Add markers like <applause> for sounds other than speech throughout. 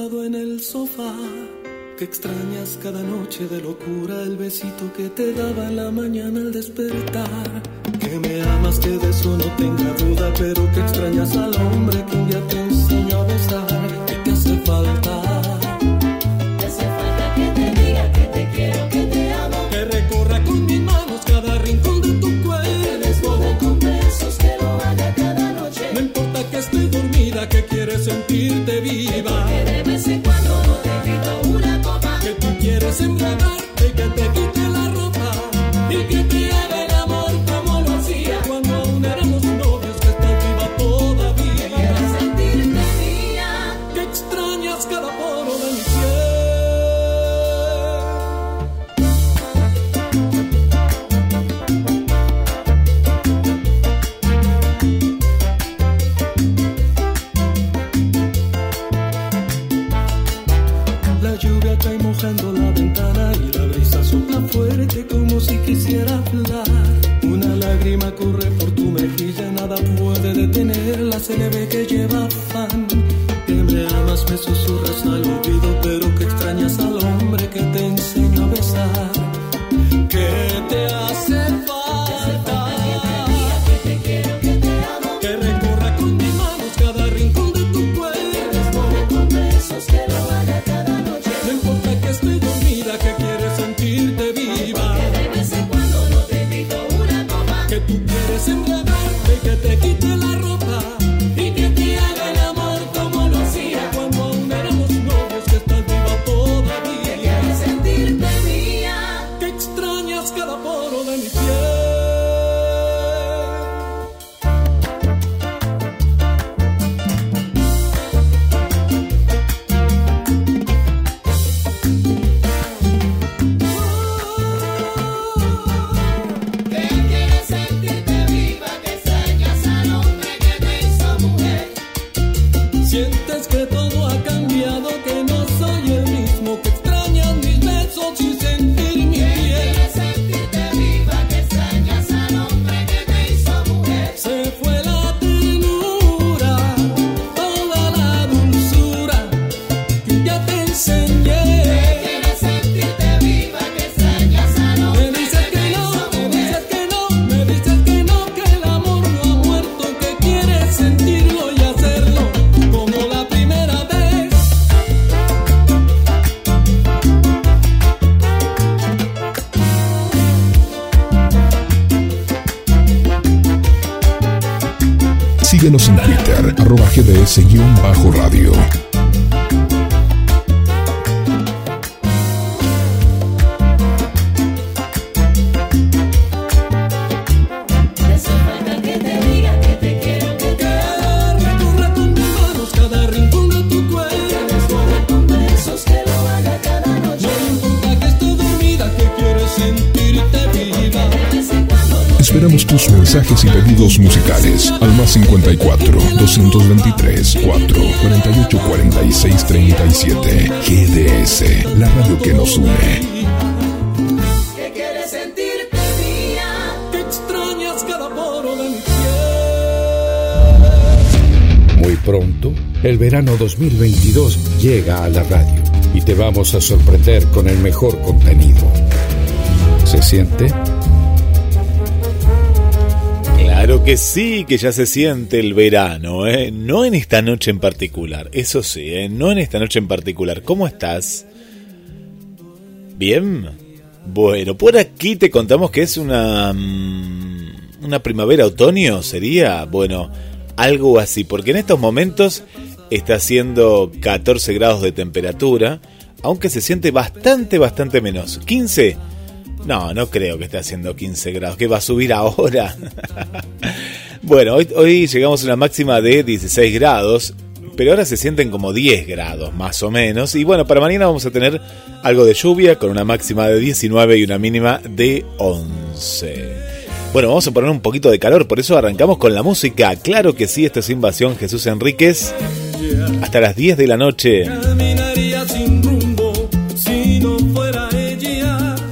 lado en el sofá. Que extrañas cada noche de locura el besito que te daba en la mañana al despertar. Que me amas, que de eso no tenga duda, pero que extrañas al hombre que un día te enseñó a besar. Que te hace falta. Te hace falta que te diga que te quiero, que te amo. Que recorra con mis manos cada rincón de tu Que cuerpo. desborde con besos, que lo haga cada noche. No importa que esté dormida, que quieres sentirte viva. Cuando no te invito una copa. Que tú el verano 2022 llega a la radio y te vamos a sorprender con el mejor contenido. ¿Se siente? Claro que sí, que ya se siente el verano, ¿eh? No en esta noche en particular, eso sí, ¿eh? No en esta noche en particular. ¿Cómo estás? ¿Bien? Bueno, por aquí te contamos que es una... mm, Una primavera-otoño, ¿sería? Bueno, algo así, porque en estos momentos está haciendo 14 grados de temperatura, aunque se siente bastante, bastante menos. 15 no, no creo que esté haciendo 15 grados. ¿Que va a subir ahora? <laughs> bueno, hoy, llegamos a una máxima de 16 grados. Pero ahora se sienten como 10 grados, más o menos. Y bueno, para mañana vamos a tener algo de lluvia con una máxima de 19 y una mínima de 11. Bueno, vamos a poner un poquito de calor, por eso arrancamos con la música. Claro que sí, esto es Invasión Jesús Enríquez. Hasta las 10 de la noche.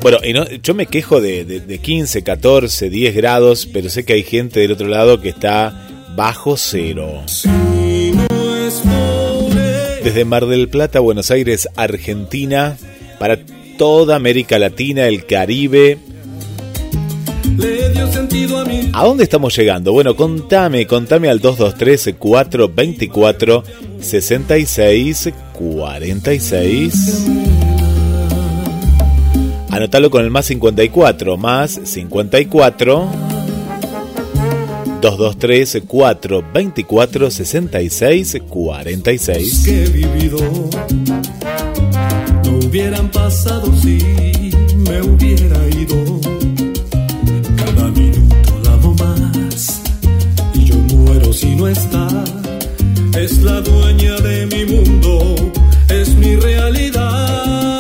Bueno, y no, yo me quejo de, de- de 15, 14, 10 grados, pero sé que hay gente del otro lado que está bajo cero. Desde Mar del Plata, Buenos Aires, Argentina, para toda América Latina, el Caribe. A dónde estamos llegando? Bueno, contame, contame al 223 424 66 46. Anótalo con el más 54, más 54 223 424 66 46. Que he vivido no hubieran pasado si me hubiera ido. Si no está. Es la dueña de mi mundo, es mi realidad.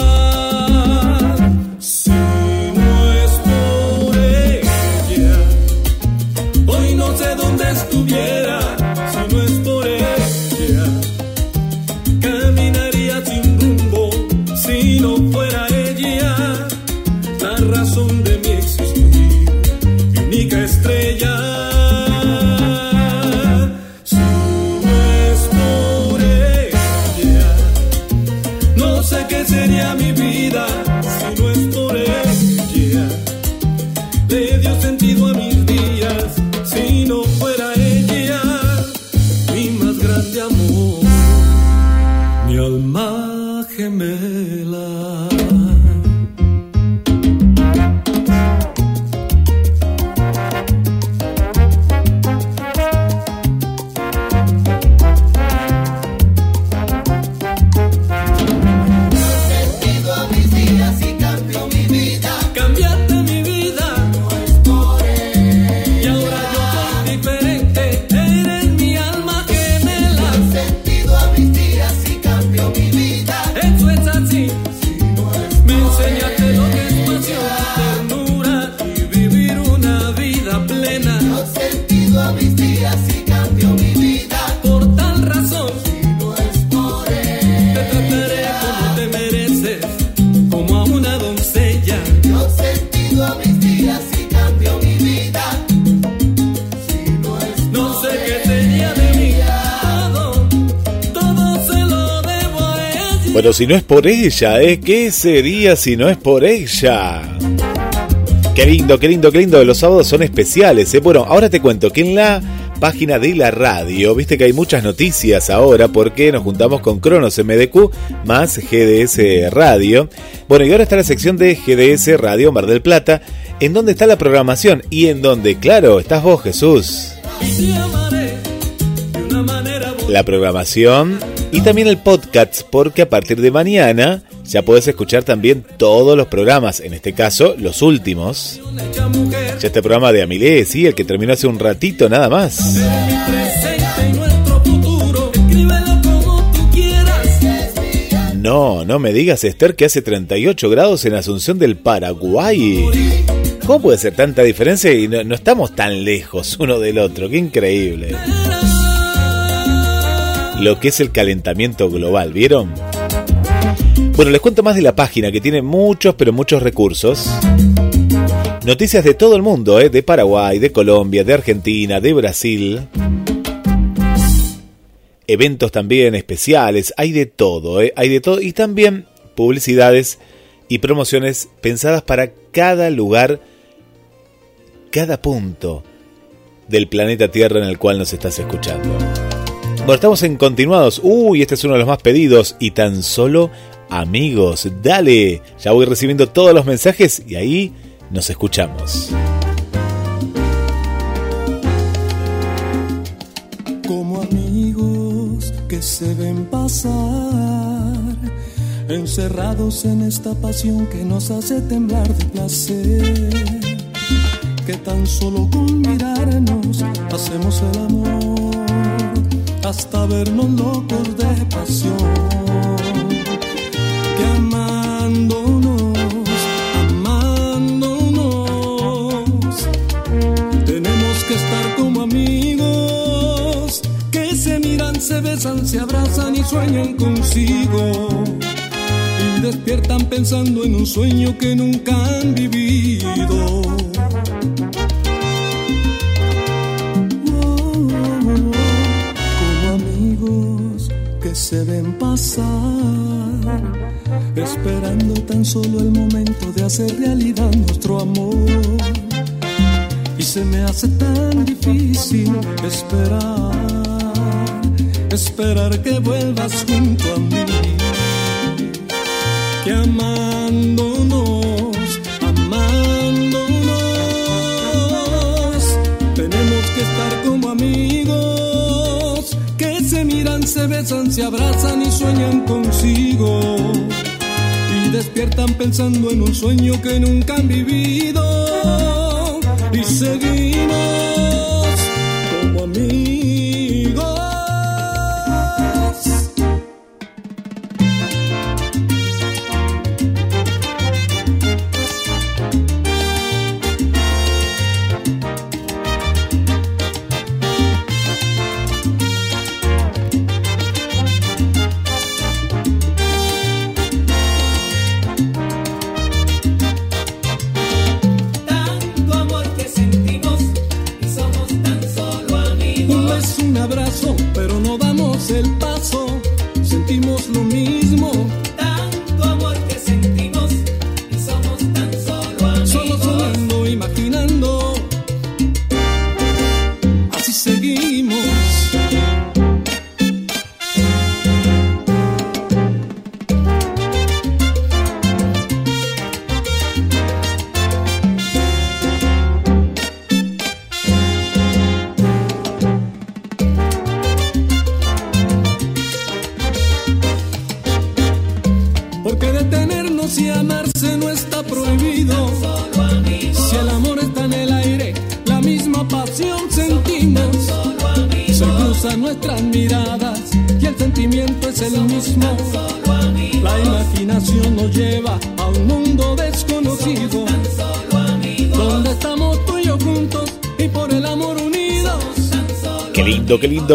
Vida Bueno, si no es por ella, ¿eh? ¿Qué sería si no es por ella? Qué lindo, qué lindo, qué lindo. Los sábados son especiales, ¿eh? Bueno, ahora te cuento que en la página de la radio, viste que hay muchas noticias ahora porque nos juntamos con Cronos MDQ más GDS Radio. Bueno, y ahora está la sección de GDS Radio Mar del Plata, en donde está la programación y en donde, claro, estás vos, Jesús. La programación y también el podcast, porque a partir de mañana ya puedes escuchar también todos los programas, en este caso los últimos. Ya este programa de Amilé, sí, el que terminó hace un ratito nada más. No, no me digas, Esther, que hace 38 grados en Asunción del Paraguay. ¿Cómo puede ser tanta diferencia y no, no estamos tan lejos uno del otro? Qué increíble. Lo que es el calentamiento global, ¿vieron? Bueno, les cuento más de la página que tiene muchos, pero muchos recursos. Noticias de todo el mundo, ¿eh? de Paraguay, de Colombia, de Argentina, de Brasil. Eventos también especiales, hay de todo, ¿eh? hay de todo. Y también publicidades y promociones pensadas para cada lugar, cada punto del planeta Tierra en el cual nos estás escuchando. Bueno, estamos en continuados. Uy, este es uno de los más pedidos. Y tan solo amigos. Dale. Ya voy recibiendo todos los mensajes y ahí nos escuchamos. Como amigos que se ven pasar, encerrados en esta pasión que nos hace temblar de placer. Que tan solo con mirarnos hacemos el amor hasta vernos locos de pasión. Que amándonos, amándonos, tenemos que estar como amigos que se miran, se besan, se abrazan y sueñan consigo. Y despiertan pensando en un sueño que nunca han vivido. Se ven pasar, esperando tan solo el momento de hacer realidad nuestro amor. Y se me hace tan difícil esperar, esperar que vuelvas junto a mí, que amándonos, se besan, se abrazan y sueñan consigo. Y despiertan pensando en un sueño que nunca han vivido. Y seguimos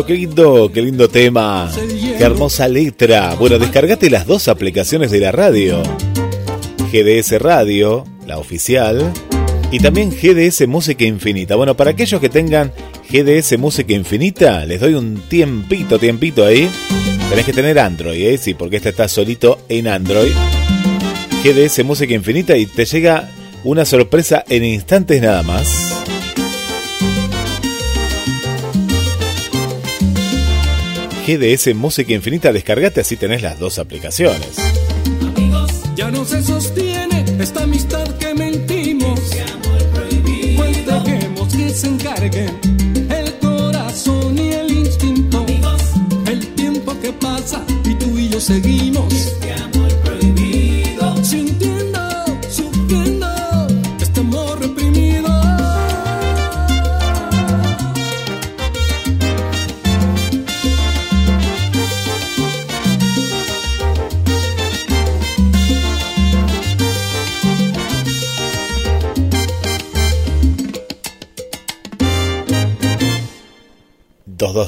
qué lindo, qué lindo, tema. Qué hermosa letra. Bueno, descargate las dos aplicaciones de la radio. GDS Radio, la oficial, y también GDS Música Infinita. Bueno, para aquellos que tengan GDS Música Infinita, les doy un tiempito, tiempito ahí. Tenés que tener Android, ¿eh? Sí, porque este está solito en Android. GDS Música Infinita y te llega una sorpresa en instantes nada más. GDS Música Infinita, descargate así tenés las dos aplicaciones. amigos, Ya no se sostiene esta amistad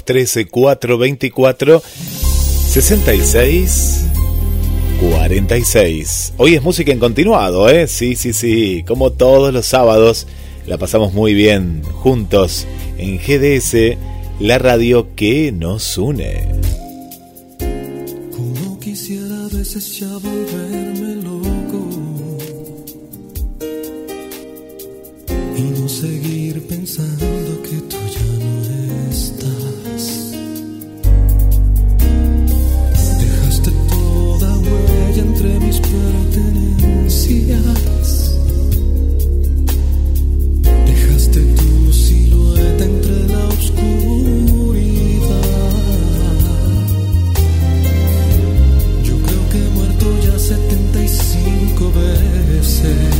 213 424 66 46. Hoy es música en continuado, ¿eh? Sí, sí, sí. Como todos los sábados, la pasamos muy bien juntos en GDS, la radio que nos une. Como quisiera a veces ya volverme loco y no seguir pensando pertenencias. Dejaste tu silueta entre la oscuridad. Yo creo que he muerto ya 75 veces.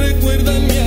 recuerdan mi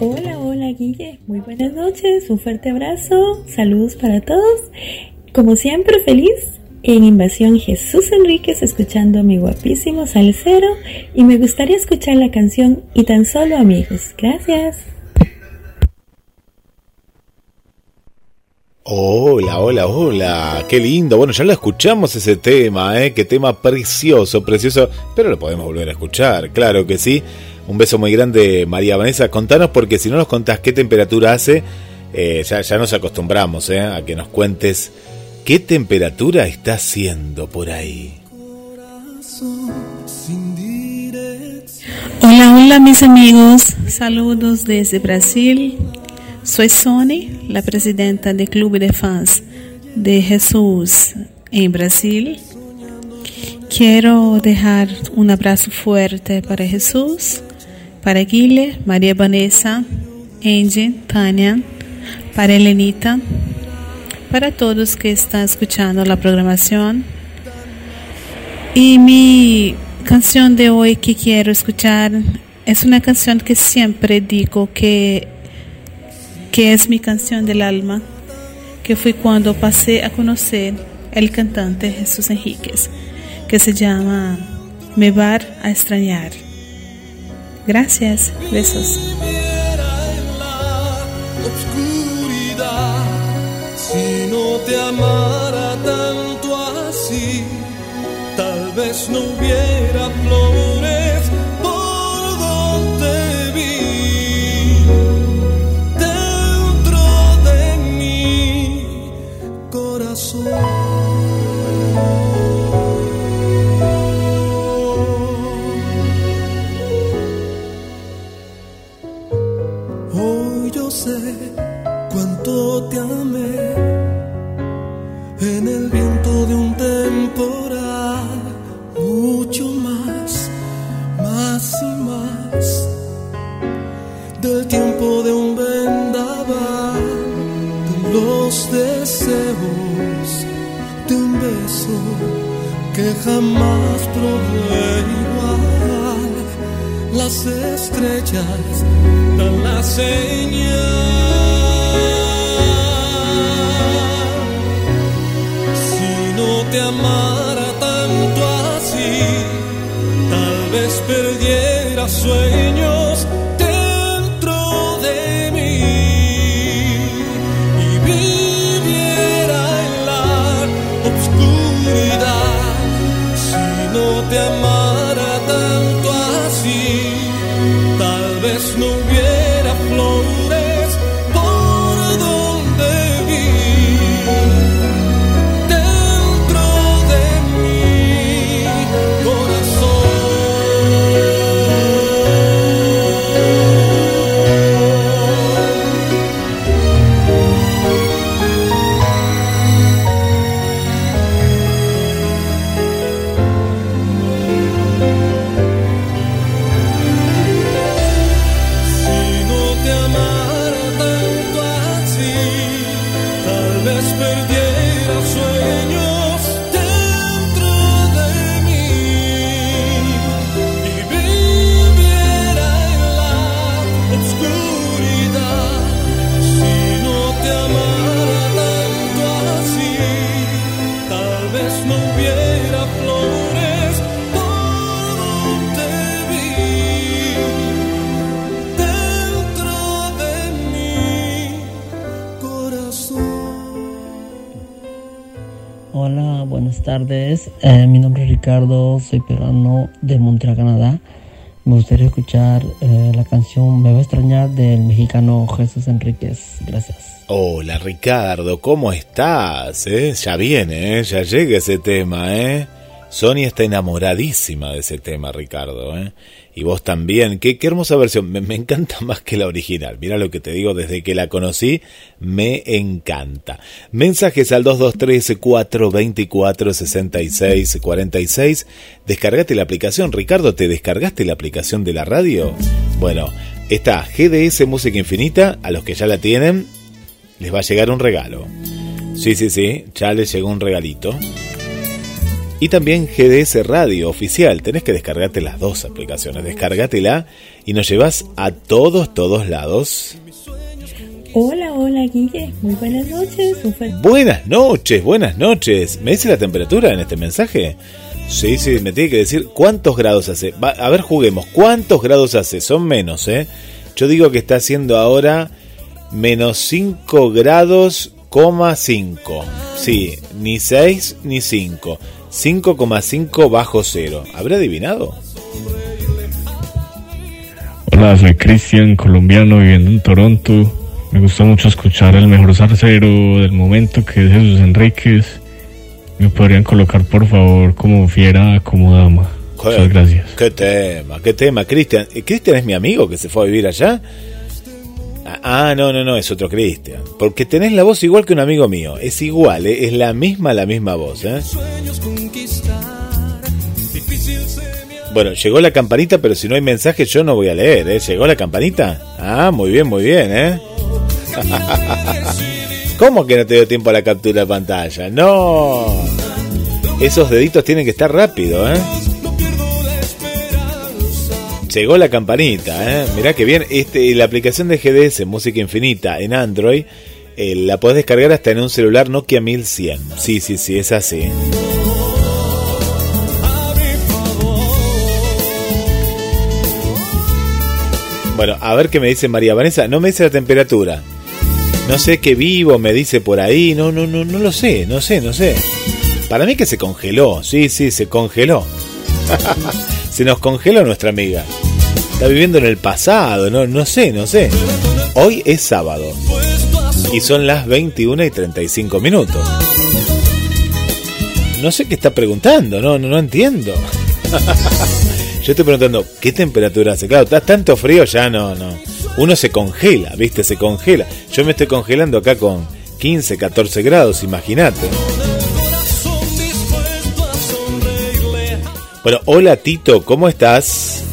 Guille, muy buenas noches, un fuerte abrazo, saludos para todos. Como siempre, feliz en Invasión Jesús Enríquez escuchando a mi guapísimo salsero y me gustaría escuchar la canción Y tan solo amigos. Gracias. Hola, hola, hola, qué lindo. Bueno, ya lo escuchamos ese tema, ¿eh? Qué tema precioso, precioso. Pero lo podemos volver a escuchar, claro que sí. Un beso muy grande, María Vanessa. Contanos, porque si no nos contás qué temperatura hace, eh, ya, nos acostumbramos ¿eh? a que nos cuentes qué temperatura está haciendo por ahí. Hola, hola mis amigos, saludos desde Brasil. Soy Sony, la presidenta del Club de Fans de Jesús en Brasil. Quiero dejar un abrazo fuerte para Jesús para Guile, María Vanessa, Angie, Tania, para Elenita, para todos que están escuchando la programación. Y mi canción de hoy que quiero escuchar es una canción que siempre digo que, que es mi canción del alma, que fue cuando pasé a conocer el cantante Jesús Enríquez, que se llama Me Var a extrañar. Gracias, besos. Si no te amara tanto así, tal vez no hubiera flores que jamás probé igual. Las estrellas dan la señal. Si no te amara tanto así, tal vez perdiera sueños Si no tardes. Eh, mi nombre es Ricardo, soy peruano de Montreal, Canadá. Me gustaría escuchar eh, la canción Me va a extrañar del mexicano Jesús Enríquez. Gracias. Hola Ricardo, ¿cómo estás? eh? Ya viene, ya llega ese tema, ¿eh? Sonia está enamoradísima de ese tema, Ricardo, ¿eh? Y vos también. Qué, qué hermosa versión. Me, me encanta <laughs> más que la original. Mira lo que te digo, desde que la conocí, me encanta. Mensajes al 223-424-6646. Descargate la aplicación. Ricardo, ¿te descargaste la aplicación de la radio? Bueno, está GDS Música Infinita. A los que ya la tienen, les va a llegar un regalo. Sí, sí, sí, ya les llegó un regalito. Y también GDS Radio Oficial. Tenés que descargarte las dos aplicaciones. Descárgatela y nos llevas a todos, todos lados. Hola, hola Guille, muy buenas noches. Buenas noches, buenas noches. ¿Me dice la temperatura en este mensaje? Sí, sí, me tiene que decir cuántos grados hace. a ver, juguemos. ¿Cuántos grados hace? Son menos, ¿eh? Yo digo que está haciendo ahora menos 5 grados, 5. Sí, ni 6 ni 5. 5,5 bajo cero. ¿Habrá adivinado? Hola, soy Cristian, colombiano viviendo en Toronto. Me gusta mucho escuchar el mejor zarcero del momento que es Jesús Enríquez. ¿Me podrían colocar por favor como fiera, como dama? Muchas gracias. Qué tema, qué tema, Cristian. ¿Cristian es mi amigo que se fue a vivir allá? Ah, no, no, no, es otro Cristian. Porque tenés la voz igual que un amigo mío. Es igual, ¿eh? es la misma, la misma voz. ¿eh? Bueno, llegó la campanita, pero si no hay mensaje yo no voy a leer. ¿eh? ¿Llegó la campanita? Ah, muy bien, muy bien, ¿eh? <laughs> ¿Cómo que no te dio tiempo a la captura de pantalla? No. Esos deditos tienen que estar rápido, ¿eh? Llegó la campanita, ¿eh? Mirá que bien. Este, la aplicación de GDS, Música Infinita, en Android, eh, la podés descargar hasta en un celular Nokia 1100. Sí, sí, sí, es así. Bueno, a ver qué me dice María Vanessa. No me dice la temperatura. No sé qué vivo, me dice por ahí. No, no, no, no lo sé, no sé, no sé. Para mí que se congeló. Sí, sí, se congeló. <laughs> se nos congeló nuestra amiga. Está viviendo en el pasado, no, no sé, no sé. Hoy es sábado. Y son las 21 y 35 minutos. No sé qué está preguntando, no, no, no entiendo. <laughs> Yo estoy preguntando, ¿qué temperatura hace? Claro, está tanto frío ya no, no uno se congela, ¿viste? Se congela. Yo me estoy congelando acá con 15, 14 grados, imagínate. Bueno, hola Tito, ¿cómo estás?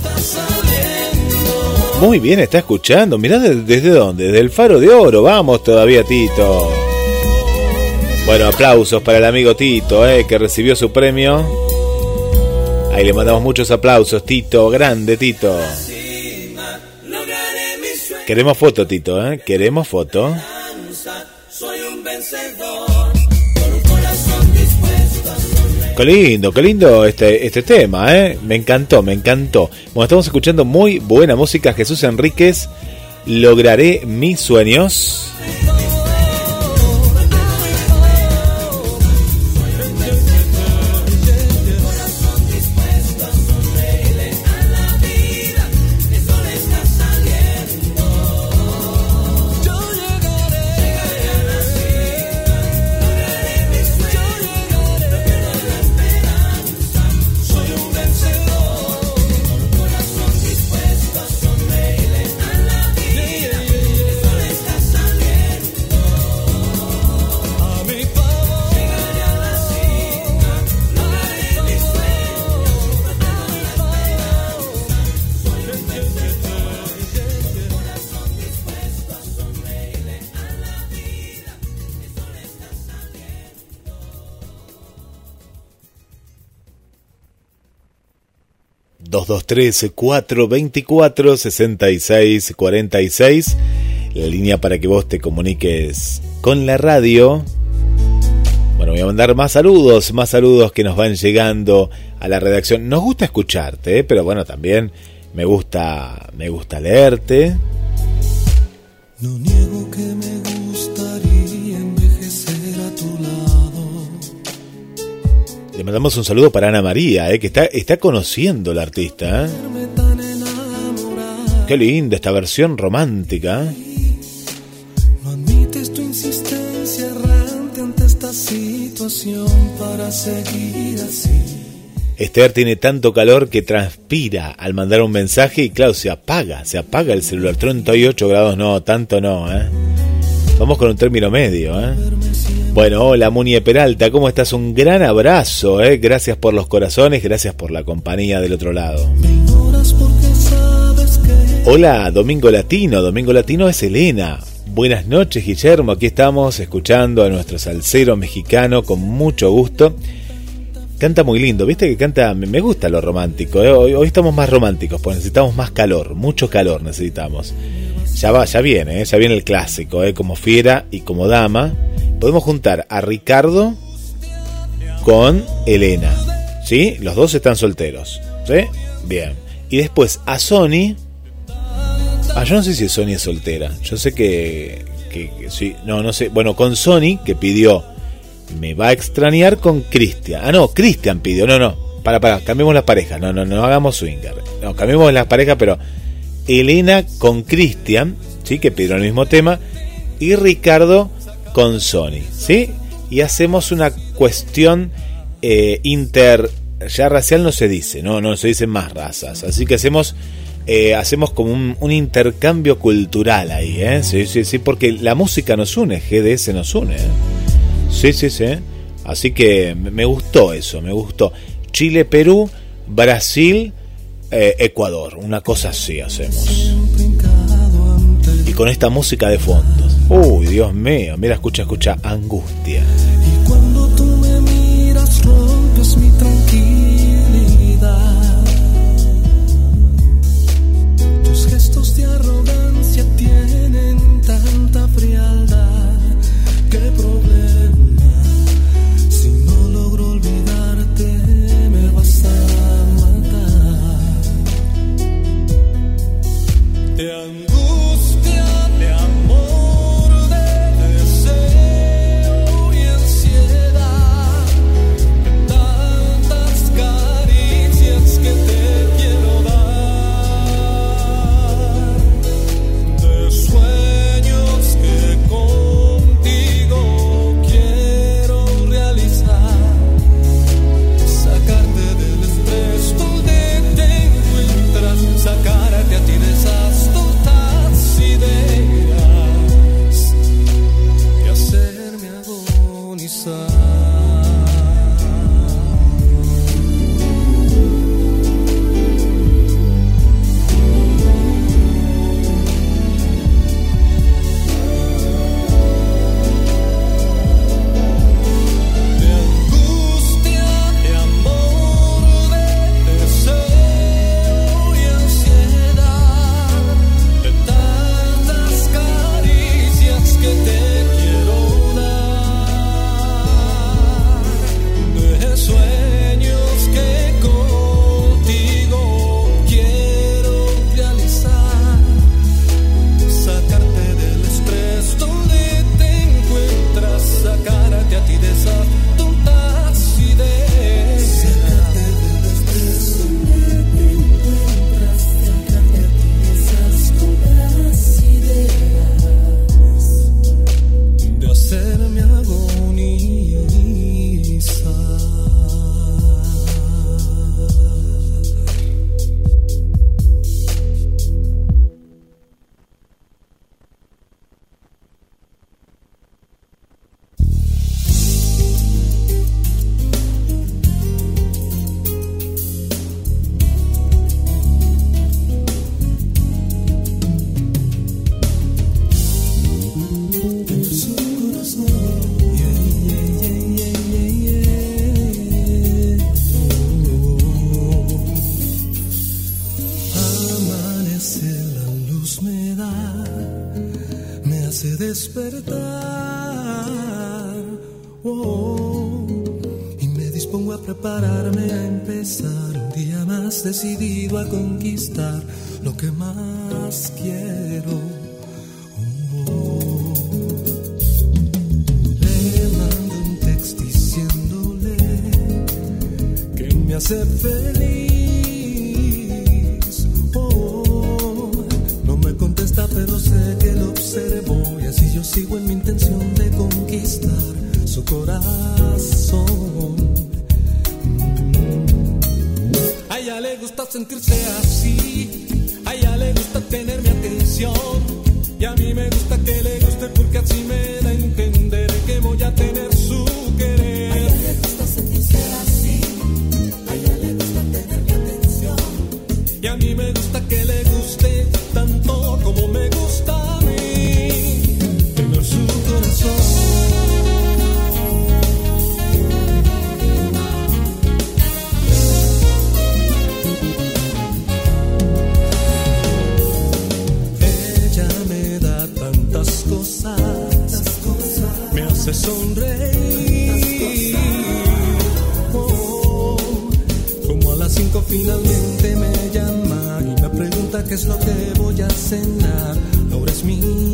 Muy bien, está escuchando. Mirá desde dónde, desde el faro de oro. Vamos todavía, Tito. Bueno, aplausos para el amigo Tito, eh, que recibió su premio. Ahí le mandamos muchos aplausos, Tito. Grande, Tito. Queremos foto, Tito, ¿eh? Queremos foto. Qué lindo, qué lindo este, este tema, ¿eh? Me encantó, me encantó. Bueno, estamos escuchando muy buena música. Jesús Enríquez, lograré mis sueños. Seis cuarenta y seis la línea para que vos te comuniques con la radio. Bueno, voy a mandar más saludos, más saludos que nos van llegando a la redacción. Nos gusta escucharte, ¿eh? pero bueno, también me gusta, me gusta leerte. No niego que Le mandamos un saludo para Ana María, ¿eh? que está, está conociendo la artista. ¿eh? Qué linda esta versión romántica. No admites tu insistencia errante ante esta situación para seguir así. Esther tiene tanto calor que transpira al mandar un mensaje y claro, se apaga, se apaga el celular. 38 grados, no, tanto no, ¿eh? Vamos con un término medio, ¿eh? Bueno, hola Munie Peralta, ¿cómo estás? Un gran abrazo, ¿eh? Gracias por los corazones, gracias por la compañía del otro lado. Hola, Domingo Latino. Domingo Latino es Elena. Buenas noches, Guillermo. Aquí estamos escuchando a nuestro salsero mexicano con mucho gusto. Canta muy lindo, viste que canta, me gusta lo romántico. ¿eh? Hoy, estamos más románticos, porque necesitamos más calor, mucho calor necesitamos. ya va, ya viene, ¿eh? ya viene el clásico, ¿eh? como fiera y como dama. Podemos juntar a Ricardo con Elena, ¿sí? Los dos están solteros, ¿sí? Bien. Y después a Sony. Ah, yo no sé si Sony es soltera. Yo sé que, que, que sí. No, no sé. Bueno, con Sony, que pidió me va a extrañar con Cristian. Ah, no, Cristian pidió. No, no. Para, para, cambiemos las parejas. No, no, no hagamos swinger. No, cambiemos las parejas, pero Elena con Cristian, ¿sí? Que pidieron el mismo tema. Y Ricardo con Sony, ¿sí? Y hacemos una cuestión eh, inter. Ya racial no se dice, no, no se dicen más razas. Así que hacemos. eh, hacemos como un, un intercambio cultural ahí, ¿eh? Sí, sí, sí, porque la música nos une, GDS nos une. ¿eh? Sí, sí, sí. Así que me gustó eso, me gustó. Chile, Perú, Brasil, eh, Ecuador. Una cosa así hacemos. Y con esta música de fondo. Uy, Dios mío. Mira, escucha, escucha. Angustia. Ahora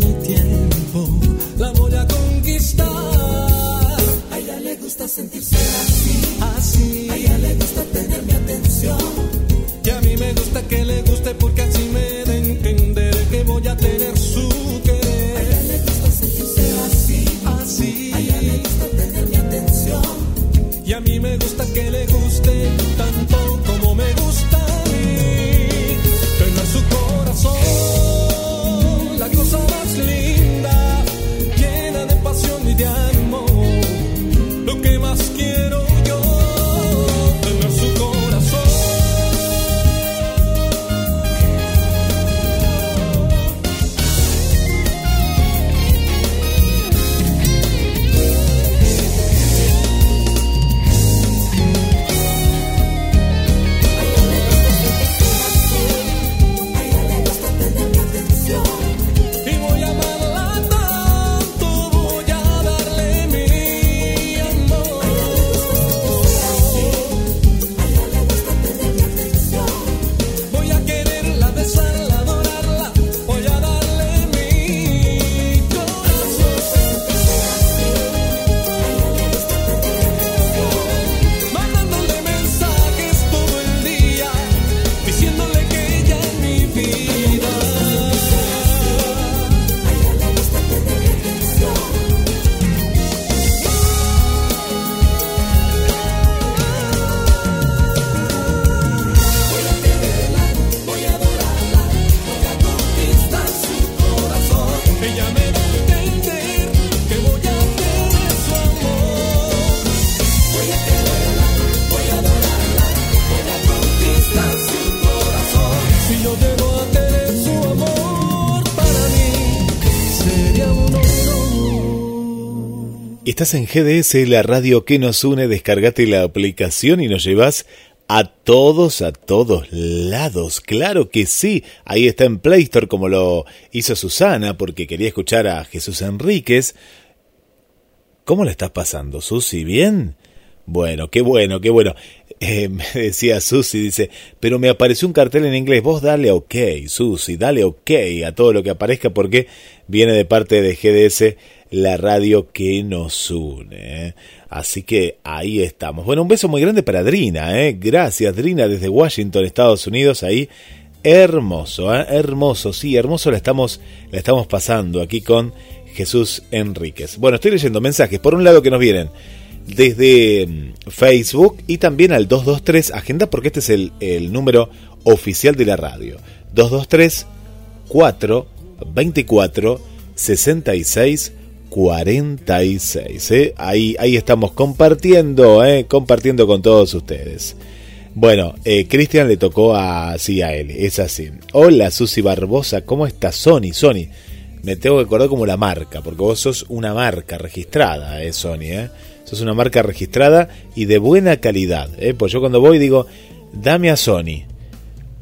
En GDS, la radio que nos une. Descargate la aplicación y nos llevas a todos, a todos lados. Claro que sí. Ahí está en Play Store como lo hizo Susana porque quería escuchar a Jesús Enríquez. ¿Cómo la estás pasando, Susi? ¿Bien? Bueno, qué bueno, qué bueno. <laughs> Eh, me decía Susi, dice, pero me apareció un cartel en inglés. Vos dale ok, Susi, dale ok a todo lo que aparezca porque viene de parte de GDS, la radio que nos une. ¿eh? Así que ahí estamos. Bueno, un beso muy grande para Drina, ¿eh? Gracias, Drina, desde Washington, Estados Unidos, ahí. Hermoso, ¿eh? hermoso, sí, hermoso la estamos, la estamos pasando aquí con Jesús Enríquez. Bueno, estoy leyendo mensajes, por un lado que nos vienen desde mm, Facebook y también al 223 Agenda, porque este es el, el número oficial de la radio. 223 4 24 66 46. ¿eh? Ahí, ahí estamos compartiendo, ¿eh? compartiendo con todos ustedes. Bueno, eh, Cristian le tocó a, él, es así. Hola Susi Barbosa, ¿cómo estás? Sony, Sony. Me tengo que acordar como la marca, porque vos sos una marca registrada, eh, Sony, eh. Sos una marca registrada y de buena calidad, eh. Pues yo cuando voy digo, dame a Sony.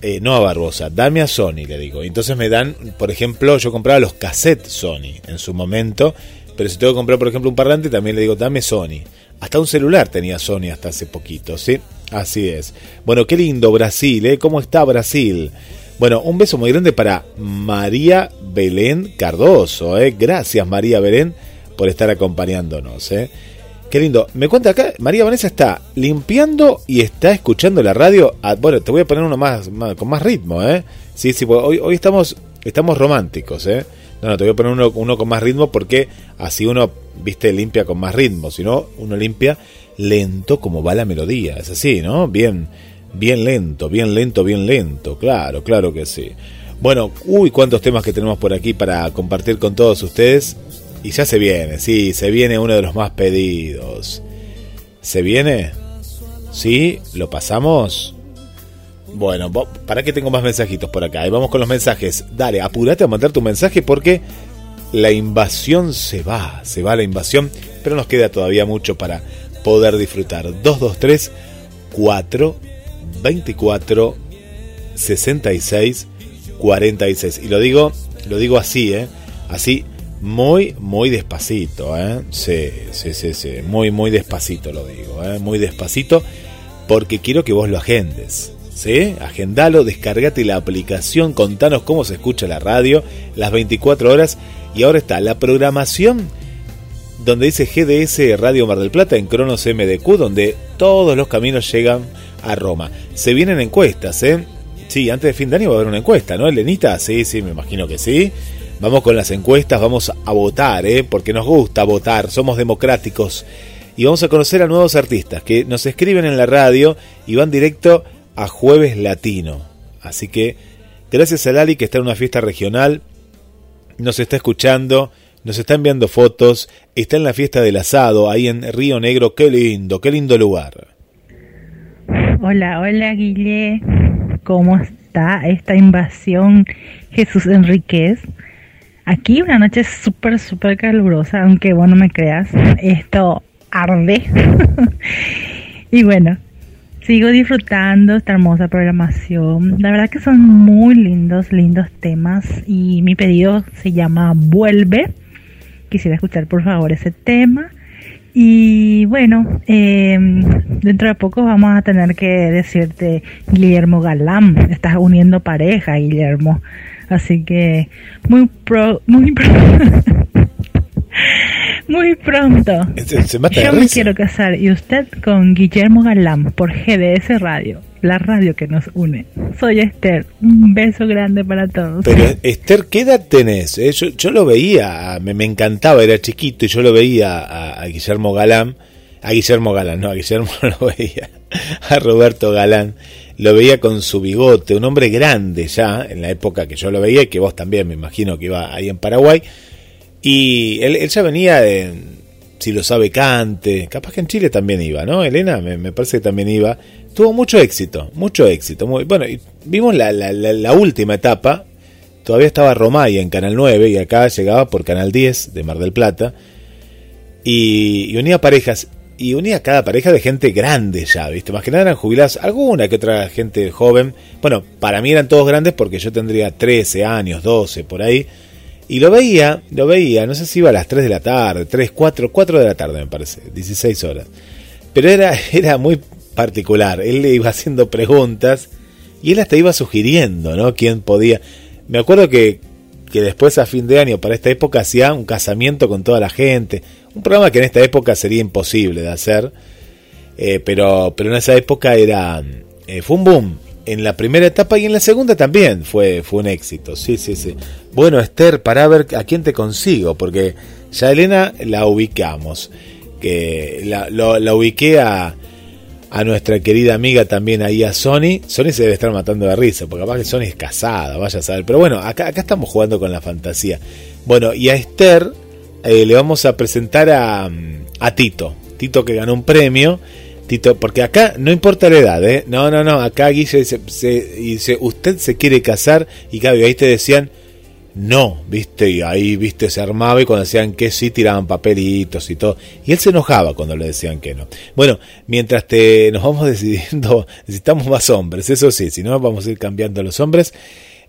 Eh, no a Barbosa, dame a Sony, le digo. Entonces me dan, por ejemplo, yo compraba los cassettes Sony en su momento, pero si tengo que comprar, por ejemplo, un parlante, también le digo, dame Sony. Hasta un celular tenía Sony hasta hace poquito, ¿sí? Así es. Bueno, qué lindo Brasil, ¿eh? ¿Cómo está Brasil? Bueno, un beso muy grande para María Belén Cardoso, ¿eh? Gracias María Belén por estar acompañándonos, ¿eh? Qué lindo. Me cuenta acá, María Vanessa está limpiando y está escuchando la radio. Ah, bueno, te voy a poner uno más, más- con más ritmo, ¿eh? Sí, sí, porque hoy, hoy estamos, estamos románticos, ¿eh? No, no, te voy a poner uno, uno con más ritmo porque así uno, viste, limpia con más ritmo. Si no, uno limpia lento como va la melodía. Es así, ¿no? Bien, bien lento, bien lento, bien lento. Claro, claro que sí. Bueno, uy, cuántos temas que tenemos por aquí para compartir con todos ustedes. Y ya se viene, sí, se viene uno de los más pedidos. ¿Se viene? ¿Sí? ¿Lo pasamos? Bueno, para que tengo más mensajitos por acá. Y vamos con los mensajes. Dale, apúrate a mandar tu mensaje porque la invasión se va, se va la invasión, pero nos queda todavía mucho para poder disfrutar. 223 4 24 66 46. Y lo digo, lo digo así, ¿eh? Así, muy, muy despacito, ¿eh? Sí, sí, sí, sí. Muy, muy despacito lo digo, ¿eh? Muy despacito, porque quiero que vos lo agendes. ¿Sí? Agendalo, descargate la aplicación, contanos cómo se escucha la radio, las 24 horas. Y ahora está la programación donde dice GDS Radio Mar del Plata en Cronos MDQ, donde todos los caminos llegan a Roma. Se vienen encuestas, ¿eh? Sí, antes de fin de año va a haber una encuesta, ¿no, Elenita? Sí, sí, me imagino que sí. Vamos con las encuestas, vamos a votar, ¿eh? Porque nos gusta votar, somos democráticos. Y vamos a conocer a nuevos artistas que nos escriben en la radio y van directo Jueves Latino. Así que, gracias a Lali que está en una fiesta regional, nos está escuchando nos está enviando fotos, está en la fiesta del asado, ahí en Río Negro, qué lindo, qué lindo lugar. Hola, hola Guille, ¿cómo está esta invasión Jesús Enríquez? Aquí una noche súper, súper calurosa, aunque vos no me creas, esto arde. <laughs> y bueno, sigo disfrutando esta hermosa programación. La verdad que son muy lindos, lindos temas y mi pedido se llama Vuelve quisiera escuchar por favor ese tema. Y bueno, em, dentro de poco vamos a tener que decirte Guillermo Galán, estás uniendo pareja, Guillermo. Así que muy pro, muy <laughs> muy pronto. Yo me quiero casar y usted con Guillermo Galán por GDS Radio la radio que nos une. Soy Esther, un beso grande para todos. Pero Esther, ¿qué edad tenés? Eh, yo, lo veía, me, me, encantaba, era chiquito y yo lo veía a, Guillermo Galán, a Guillermo Galán, no, a Guillermo <laughs> lo veía, a Roberto Galán, lo veía con su bigote, un hombre grande ya, en la época que yo lo veía y que vos también me imagino que iba ahí en Paraguay, y él, él ya venía si lo sabe, cante, capaz que en Chile también iba, ¿no? Elena, me, me parece que también iba tuvo mucho éxito, mucho éxito. Muy, bueno, vimos la, la, la, última etapa, todavía estaba Romaya en Canal 9 y acá llegaba por Canal 10 de Mar del Plata y, unía parejas y unía cada pareja de gente grande ya, ¿viste? Más que nada eran jubilados, alguna que otra gente joven. Bueno, para mí eran todos grandes porque yo tendría 13 años, 12 por ahí. Y lo veía, lo veía, no sé si iba a las 3 de la tarde, 3, 4, 4 de la tarde me parece, 16 horas. Pero era, <laughs> era muy particular. Él le iba haciendo preguntas y él hasta iba sugiriendo, ¿no? Quién podía. Me acuerdo que, que después a fin de año, para esta época, hacía un casamiento con toda la gente. Un programa que en esta época sería imposible de hacer. Eh, pero, pero en esa época era. Eh, fue un boom. En la primera etapa y en la segunda también fue, fue un éxito. Sí, sí, sí. Bueno, Esther, para ver a quién te consigo, porque ya Elena la ubicamos. Que la, la ubiqué a, a nuestra querida amiga también ahí a Sony. Sony se debe estar matando de risa, porque capaz que Sony es casada, vaya a saber. Pero bueno, acá, acá estamos jugando con la fantasía. Bueno, y a Esther eh, le vamos a presentar a, a Tito. Tito que ganó un premio. Tito, porque acá no importa la edad, ¿eh? No, no, no. Acá Guille dice, dice usted se quiere casar. Y claro, ahí te decían, no, viste, y ahí, viste, se armaba y cuando decían que sí, tiraban papelitos y todo. Y él se enojaba cuando le decían que no. Bueno, mientras te, nos vamos <laughs> decidiendo, necesitamos más hombres, eso sí, si no vamos a ir cambiando los hombres,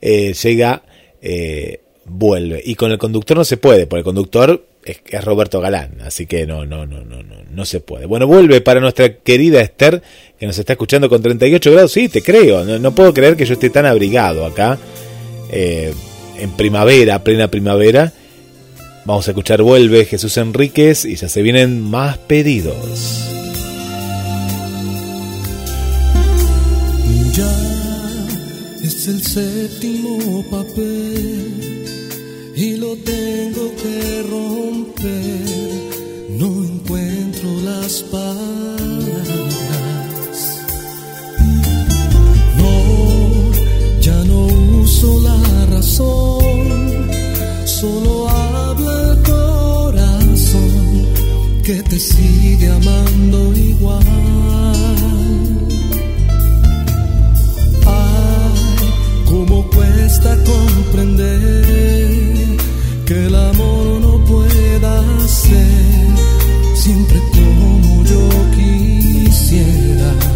eh, llega, eh, vuelve. Y con el conductor no se puede, porque el conductor es, es, Roberto Galán, así que no, no, no, no, no, no se puede. Bueno, vuelve para nuestra querida Esther, que nos está escuchando con 38 grados, sí, te creo, no, no puedo creer que yo esté tan abrigado acá. Eh, en primavera, plena primavera. Vamos a escuchar Vuelve Jesús Enríquez y ya se vienen más pedidos. Ya es el séptimo papel y lo tengo que romper. No encuentro las palabras. No, ya no uso la solo habla el corazón que te sigue amando igual. Ay, cómo cuesta comprender que el amor no pueda ser siempre como yo quisiera.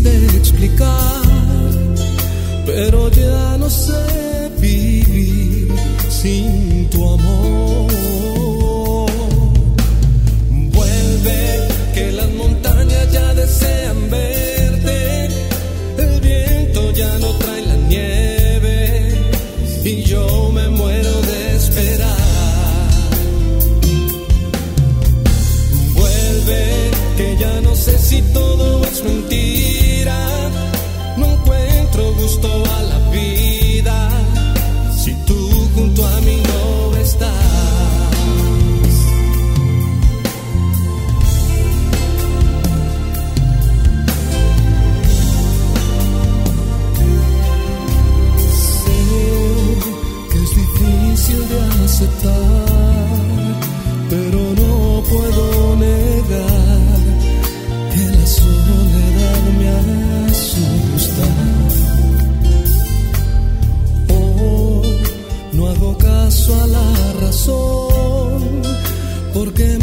de explicar, pero ya no sé vivir sin tu amor. justo porque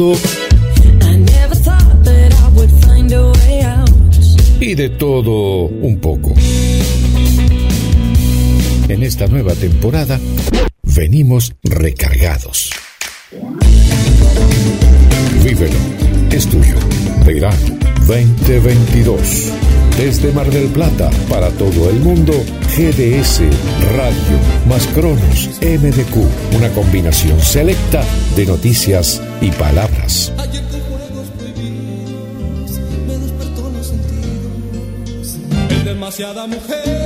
tudo. Mar del Plata para todo el mundo, GDS Radio más Cronos MDQ, una combinación selecta de noticias y palabras. demasiada mujer.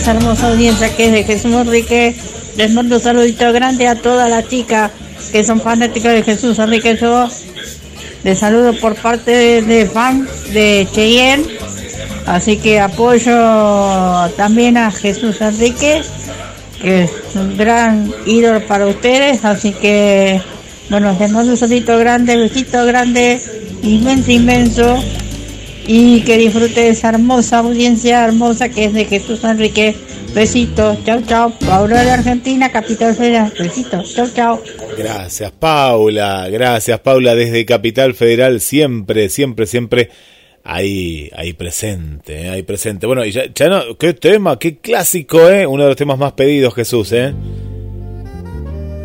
Esa hermosa audiencia que es de Jesús Enrique. Les mando un saludito grande a todas las chicas que son fanáticas de Jesús Enrique. Yo les saludo por parte de, de fans de Cheyenne. Así que apoyo también a Jesús Enrique, que es un gran ídolo para ustedes. Así que, bueno, les mando un saludito grande, besito grande, inmenso, inmenso y que disfrute de esa hermosa audiencia hermosa que es de Jesús Enrique. Besitos, chau chau. Paula de Argentina, Capital Federal. Besitos, chau chau. Gracias, Paula. Gracias, Paula, desde Capital Federal. Siempre, siempre, siempre ahí, ahí presente, eh, ahí presente. Bueno, y ya, ya no, qué tema, qué clásico, ¿eh? Uno de los temas más pedidos, Jesús, ¿eh?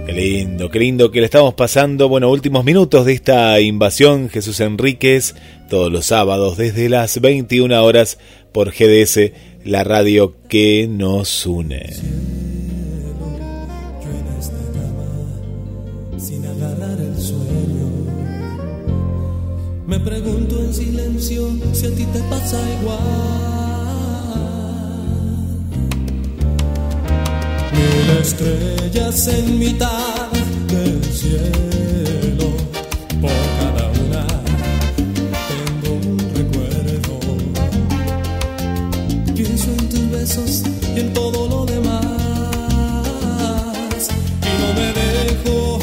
Qué lindo, qué lindo que le estamos pasando. Bueno, últimos minutos de esta invasión, Jesús Enríquez, todos los sábados desde las 21 horas por GDS, la radio que nos une. sin agarrar el sueño. Me pregunto en silencio si a ti te pasa igual. Mil estrellas en mitad del cielo, por cada una tengo un recuerdo. Pienso en tus besos y en todo lo demás. Y no me dejo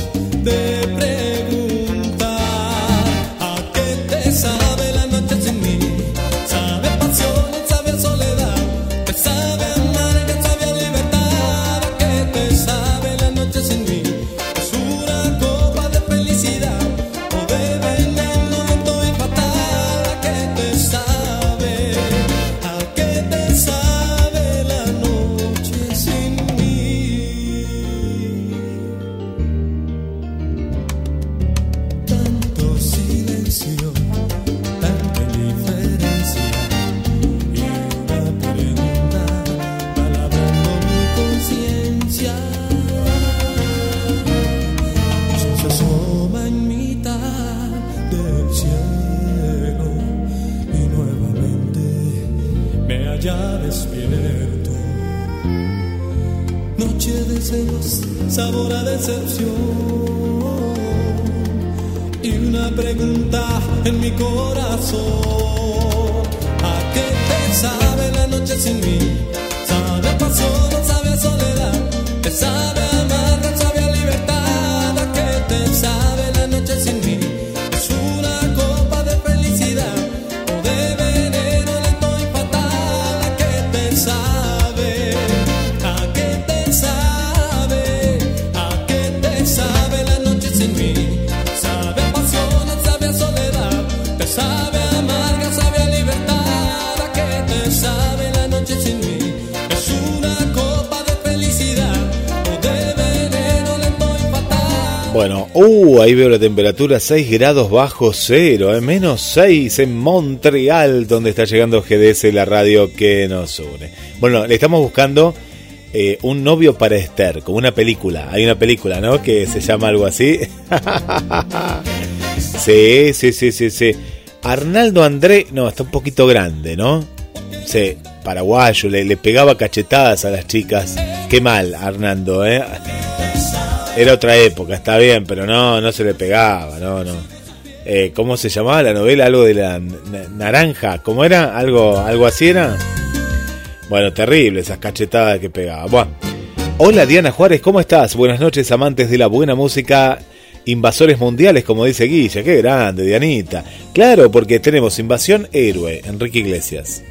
sabor a decepción y una pregunta en mi corazón. Bueno, uh, ahí veo la temperatura 6 grados bajo cero, eh, menos 6 en Montreal, donde está llegando GDS, la radio que nos une. Bueno, le estamos buscando eh, un novio para Esther, como una película. Hay una película, ¿no? Que se llama algo así. <laughs> sí, sí, sí, sí, sí. Arnaldo André, no, está un poquito grande, ¿no? Sí, paraguayo, le, le pegaba cachetadas a las chicas. Qué mal, Arnaldo, ¿eh? Era otra época, está bien, pero no, no se le pegaba, no, no. Eh, ¿Cómo se llamaba la novela? Algo de la na- naranja, ¿cómo era? ¿Algo, algo así era? Bueno, terrible esas cachetadas que pegaba. Bueno. Hola Diana Juárez, ¿cómo estás? Buenas noches, amantes de la buena música, invasores mundiales, como dice Guilla. Qué grande, Dianita. Claro, porque tenemos Invasión Héroe, Enrique Iglesias.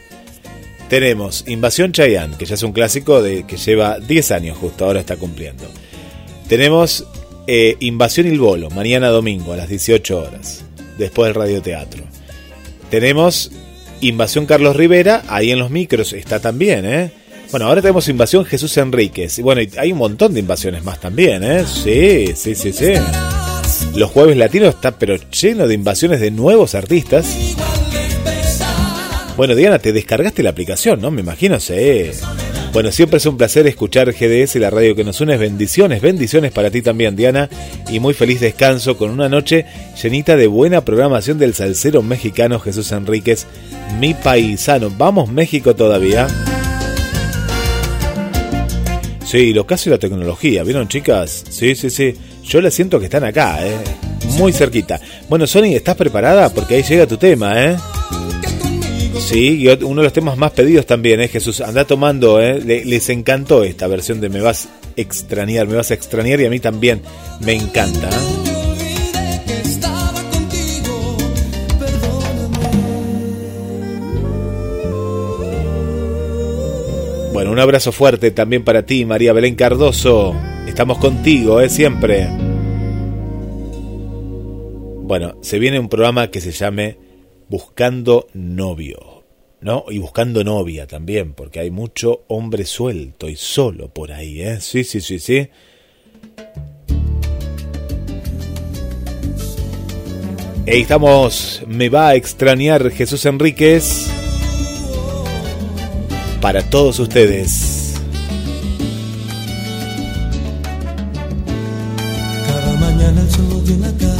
Tenemos Invasión Chayanne, que ya es un clásico de que lleva 10 años justo, ahora está cumpliendo. Tenemos eh, Invasión Il Bolo, mañana domingo a las 18 horas, después del radioteatro. Tenemos Invasión Carlos Rivera, ahí en los micros está también, ¿eh? Bueno, ahora tenemos Invasión Jesús Enríquez. Bueno, hay un montón de invasiones más también, ¿eh? Sí, sí, sí, sí. Los jueves latinos está pero lleno de invasiones de nuevos artistas. Bueno, Diana, te descargaste la aplicación, ¿no? Me imagino, sí. Bueno, siempre es un placer escuchar GDS, la radio que nos une. Bendiciones, bendiciones para ti también, Diana. Y muy feliz descanso con una noche llenita de buena programación del salsero mexicano Jesús Enríquez, mi paisano. Vamos, México todavía. Sí, los casos y la tecnología, ¿vieron, chicas? Sí, sí, sí. Yo les siento que están acá, ¿eh? Muy cerquita. Bueno, Sony, ¿estás preparada? Porque ahí llega tu tema, ¿eh? Sí, y uno de los temas más pedidos también es Jesús. Anda tomando, ¿eh? Le- les encantó esta versión de Me vas a extrañar, me vas a extrañar y a mí también me encanta. ¿eh? Bueno, un abrazo fuerte también para ti, María Belén Cardoso. Estamos contigo, ¿eh? Siempre. Bueno, se viene un programa que se llame Buscando Novio, ¿no? Y buscando novia también, porque hay mucho hombre suelto y solo por ahí, ¿eh? Sí, sí, sí, sí. Ahí estamos, me va a extrañar Jesús Enríquez para todos ustedes. Cada mañana el sol cara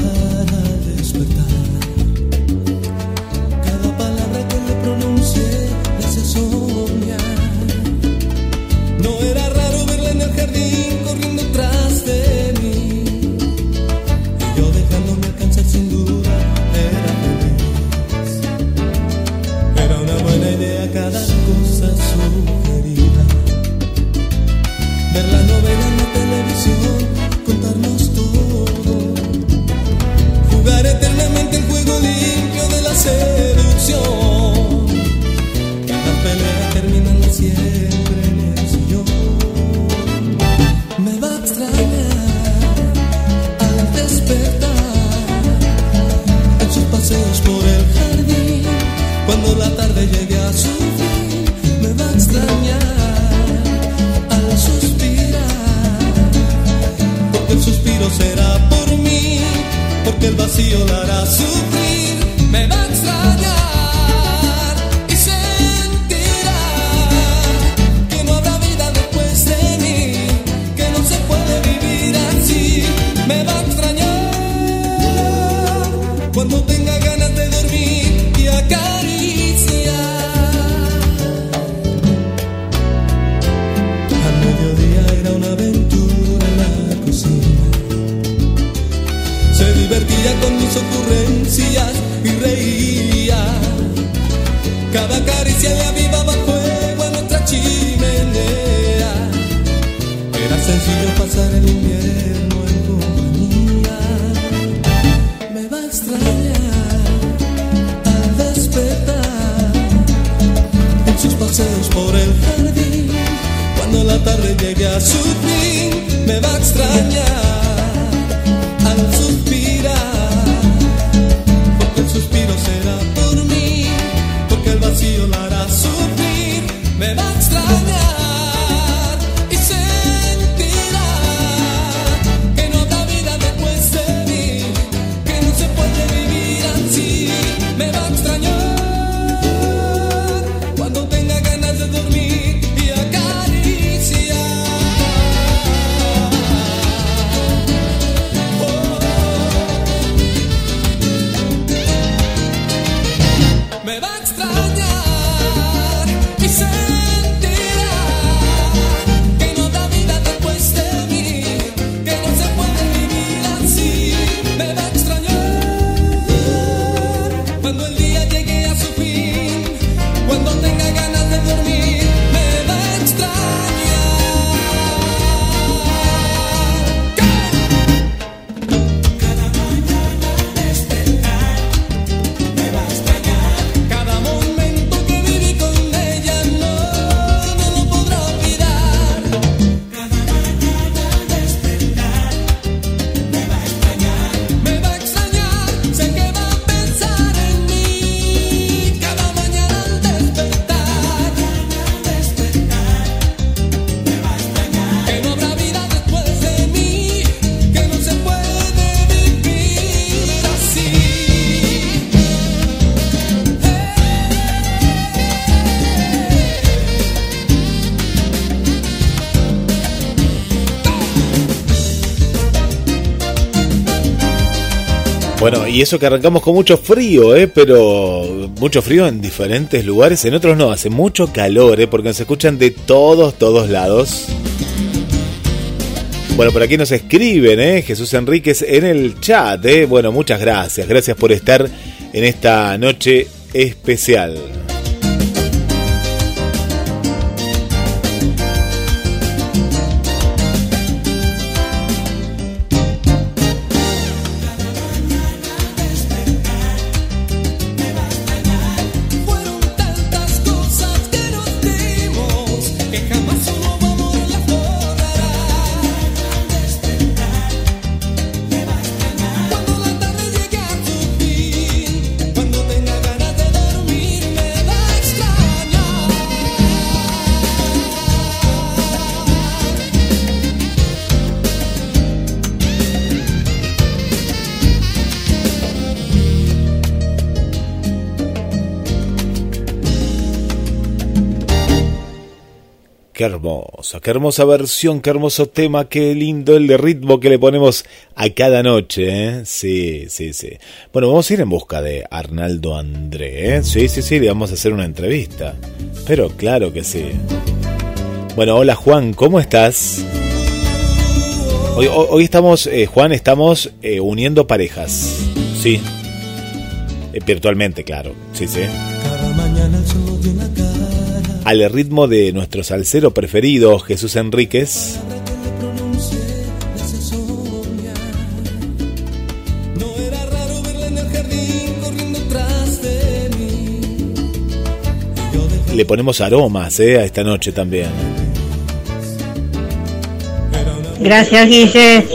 Bueno, y eso que arrancamos con mucho frío, ¿eh? Pero mucho frío en diferentes lugares, en otros no, hace mucho calor, ¿eh? Porque se escuchan de todos, todos lados. Bueno, por aquí nos escriben, ¿eh? Jesús Enríquez en el chat, ¿eh? Bueno, muchas gracias, gracias por estar en esta noche especial. Qué hermosa versión, qué hermoso tema, qué lindo el de ritmo que le ponemos a cada noche, ¿eh? Sí, sí, sí. Bueno, vamos a ir en busca de Arnaldo André, ¿eh? Sí, sí, sí, le vamos a hacer una entrevista. Pero claro que sí. Bueno, hola Juan, ¿cómo estás? Hoy, estamos, eh, Juan, estamos eh, uniendo parejas. Sí. Eh, virtualmente, claro. Sí, sí. Cada mañana el sol cara. Al ritmo de nuestro salsero preferido, Jesús Enríquez. Le ponemos aromas eh, a esta noche también. Gracias, Guille.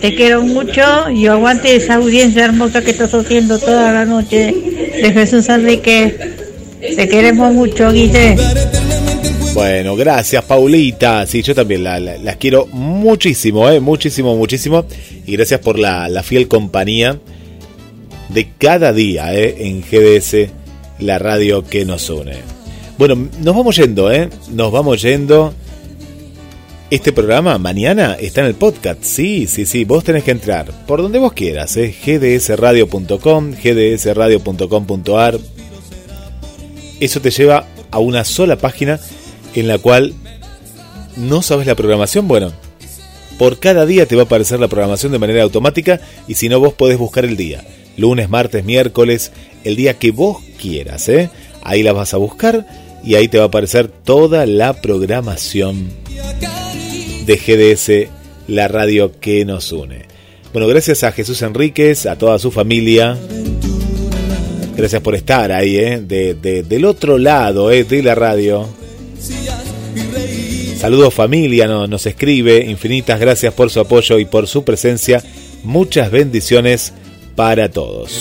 Te quiero mucho y aguante esa audiencia hermosa que estás haciendo toda la noche de Jesús Enrique. Te queremos mucho, Guille. Bueno, gracias Paulita. Sí, yo también la- la- las quiero muchísimo, eh, muchísimo, muchísimo. Y gracias por la, la fiel compañía de cada día eh, en GDS, la radio que nos une. Bueno, nos vamos yendo, ¿eh? Nos vamos yendo. Este programa mañana está en el podcast. Sí, sí, sí. Vos tenés que entrar por donde vos quieras. ¿eh? gdsradio.com, gdsradio.com.ar. Eso te lleva a una sola página en la cual no sabes la programación. Bueno, por cada día te va a aparecer la programación de manera automática y si no vos podés buscar el día. Lunes, martes, miércoles, el día que vos quieras. ¿eh? Ahí la vas a buscar y ahí te va a aparecer toda la programación de GDS, la radio que nos une. Bueno, gracias a Jesús Enríquez, a toda su familia. Gracias por estar ahí, ¿eh? de, de- del otro lado ¿eh? de la radio. Saludos familia, no- nos escribe. Infinitas gracias por su apoyo y por su presencia. Muchas bendiciones para todos.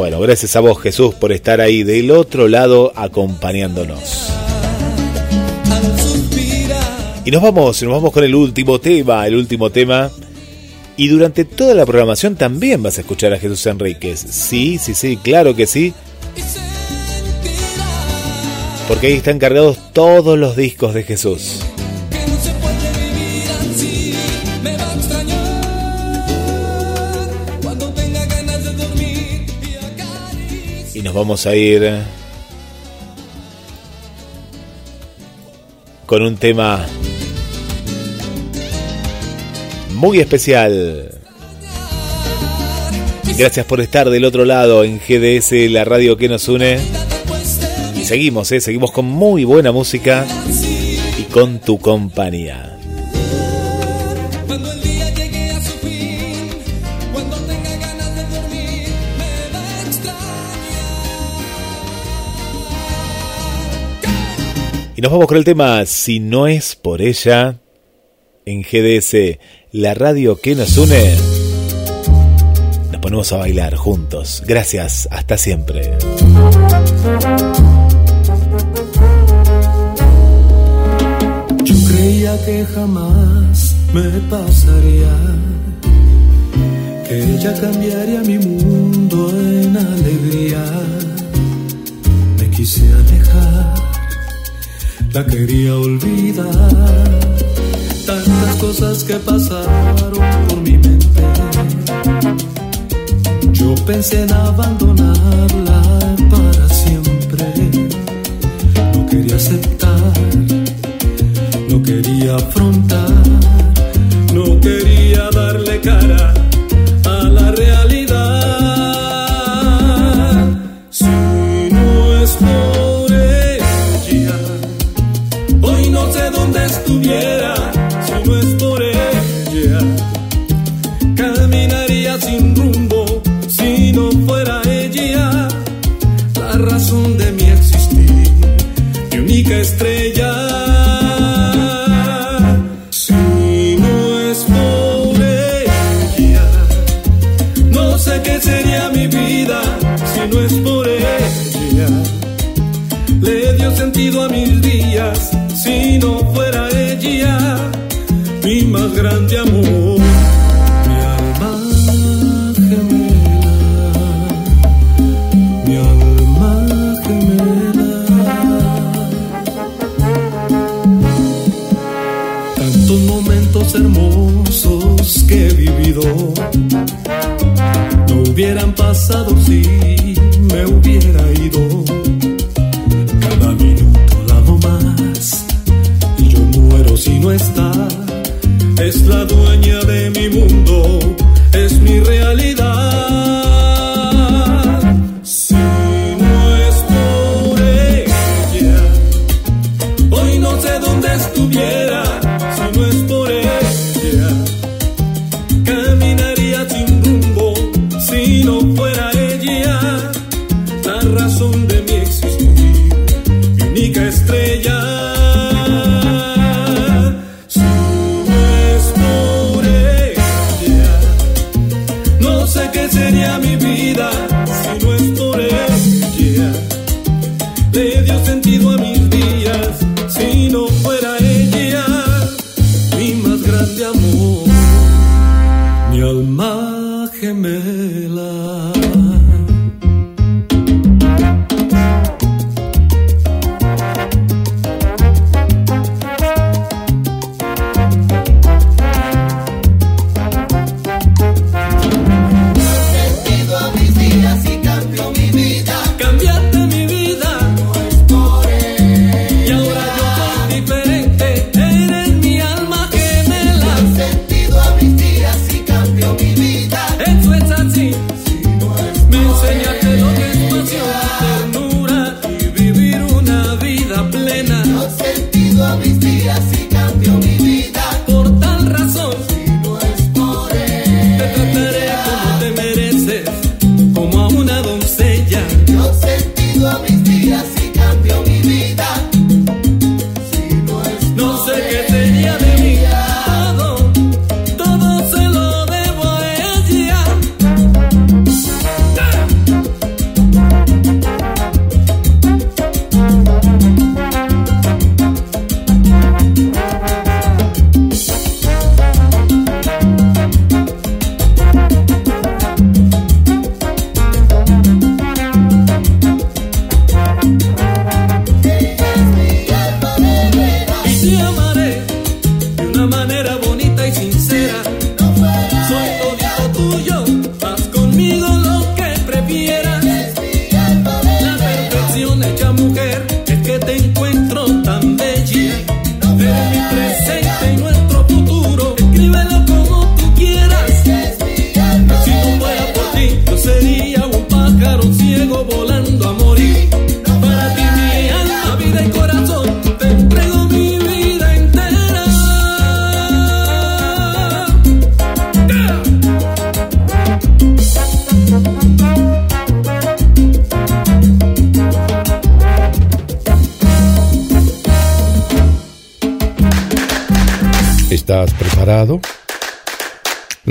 Bueno, gracias a vos Jesús por estar ahí del otro lado acompañándonos. Y nos vamos, nos vamos con el último tema, el último tema. Y durante toda la programación también vas a escuchar a Jesús Enríquez. Sí, sí, sí, claro que sí. Porque ahí están cargados todos los discos de Jesús. Vamos a ir con un tema muy especial. Gracias por estar del otro lado en GDS, la radio que nos une. Y seguimos, ¿eh? seguimos con muy buena música y con tu compañía. Y nos vamos con el tema Si no es por ella, en GDS, la radio que nos une. Nos ponemos a bailar juntos. Gracias, hasta siempre. Yo creía que jamás me pasaría, que ella cambiaría mi mundo en alegría. Me quise alejar la quería olvidar. Tantas cosas que pasaron por mi mente. Yo pensé en abandonarla para siempre. No quería aceptar, no quería afrontar, no quería darle cara a la realidad. Grande amor, mi alma gemela. Mi alma gemela. Tantos momentos hermosos que he vivido no hubieran pasado.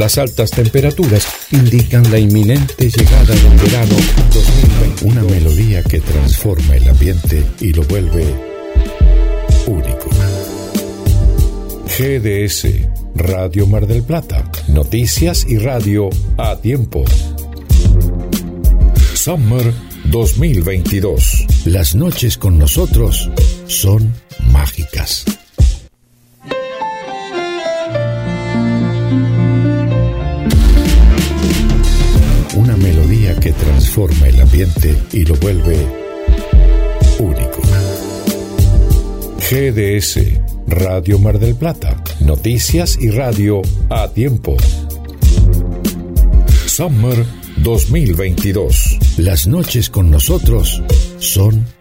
Las altas temperaturas indican la inminente llegada del verano 2020. Una melodía que transforma el ambiente y lo vuelve único. GDS, Radio Mar del Plata, noticias y radio a tiempo. Summer 2022. Las noches con nosotros son y lo vuelve único. GDS, Radio Mar del Plata. Noticias y radio a tiempo. Summer 2022. Las noches con nosotros son.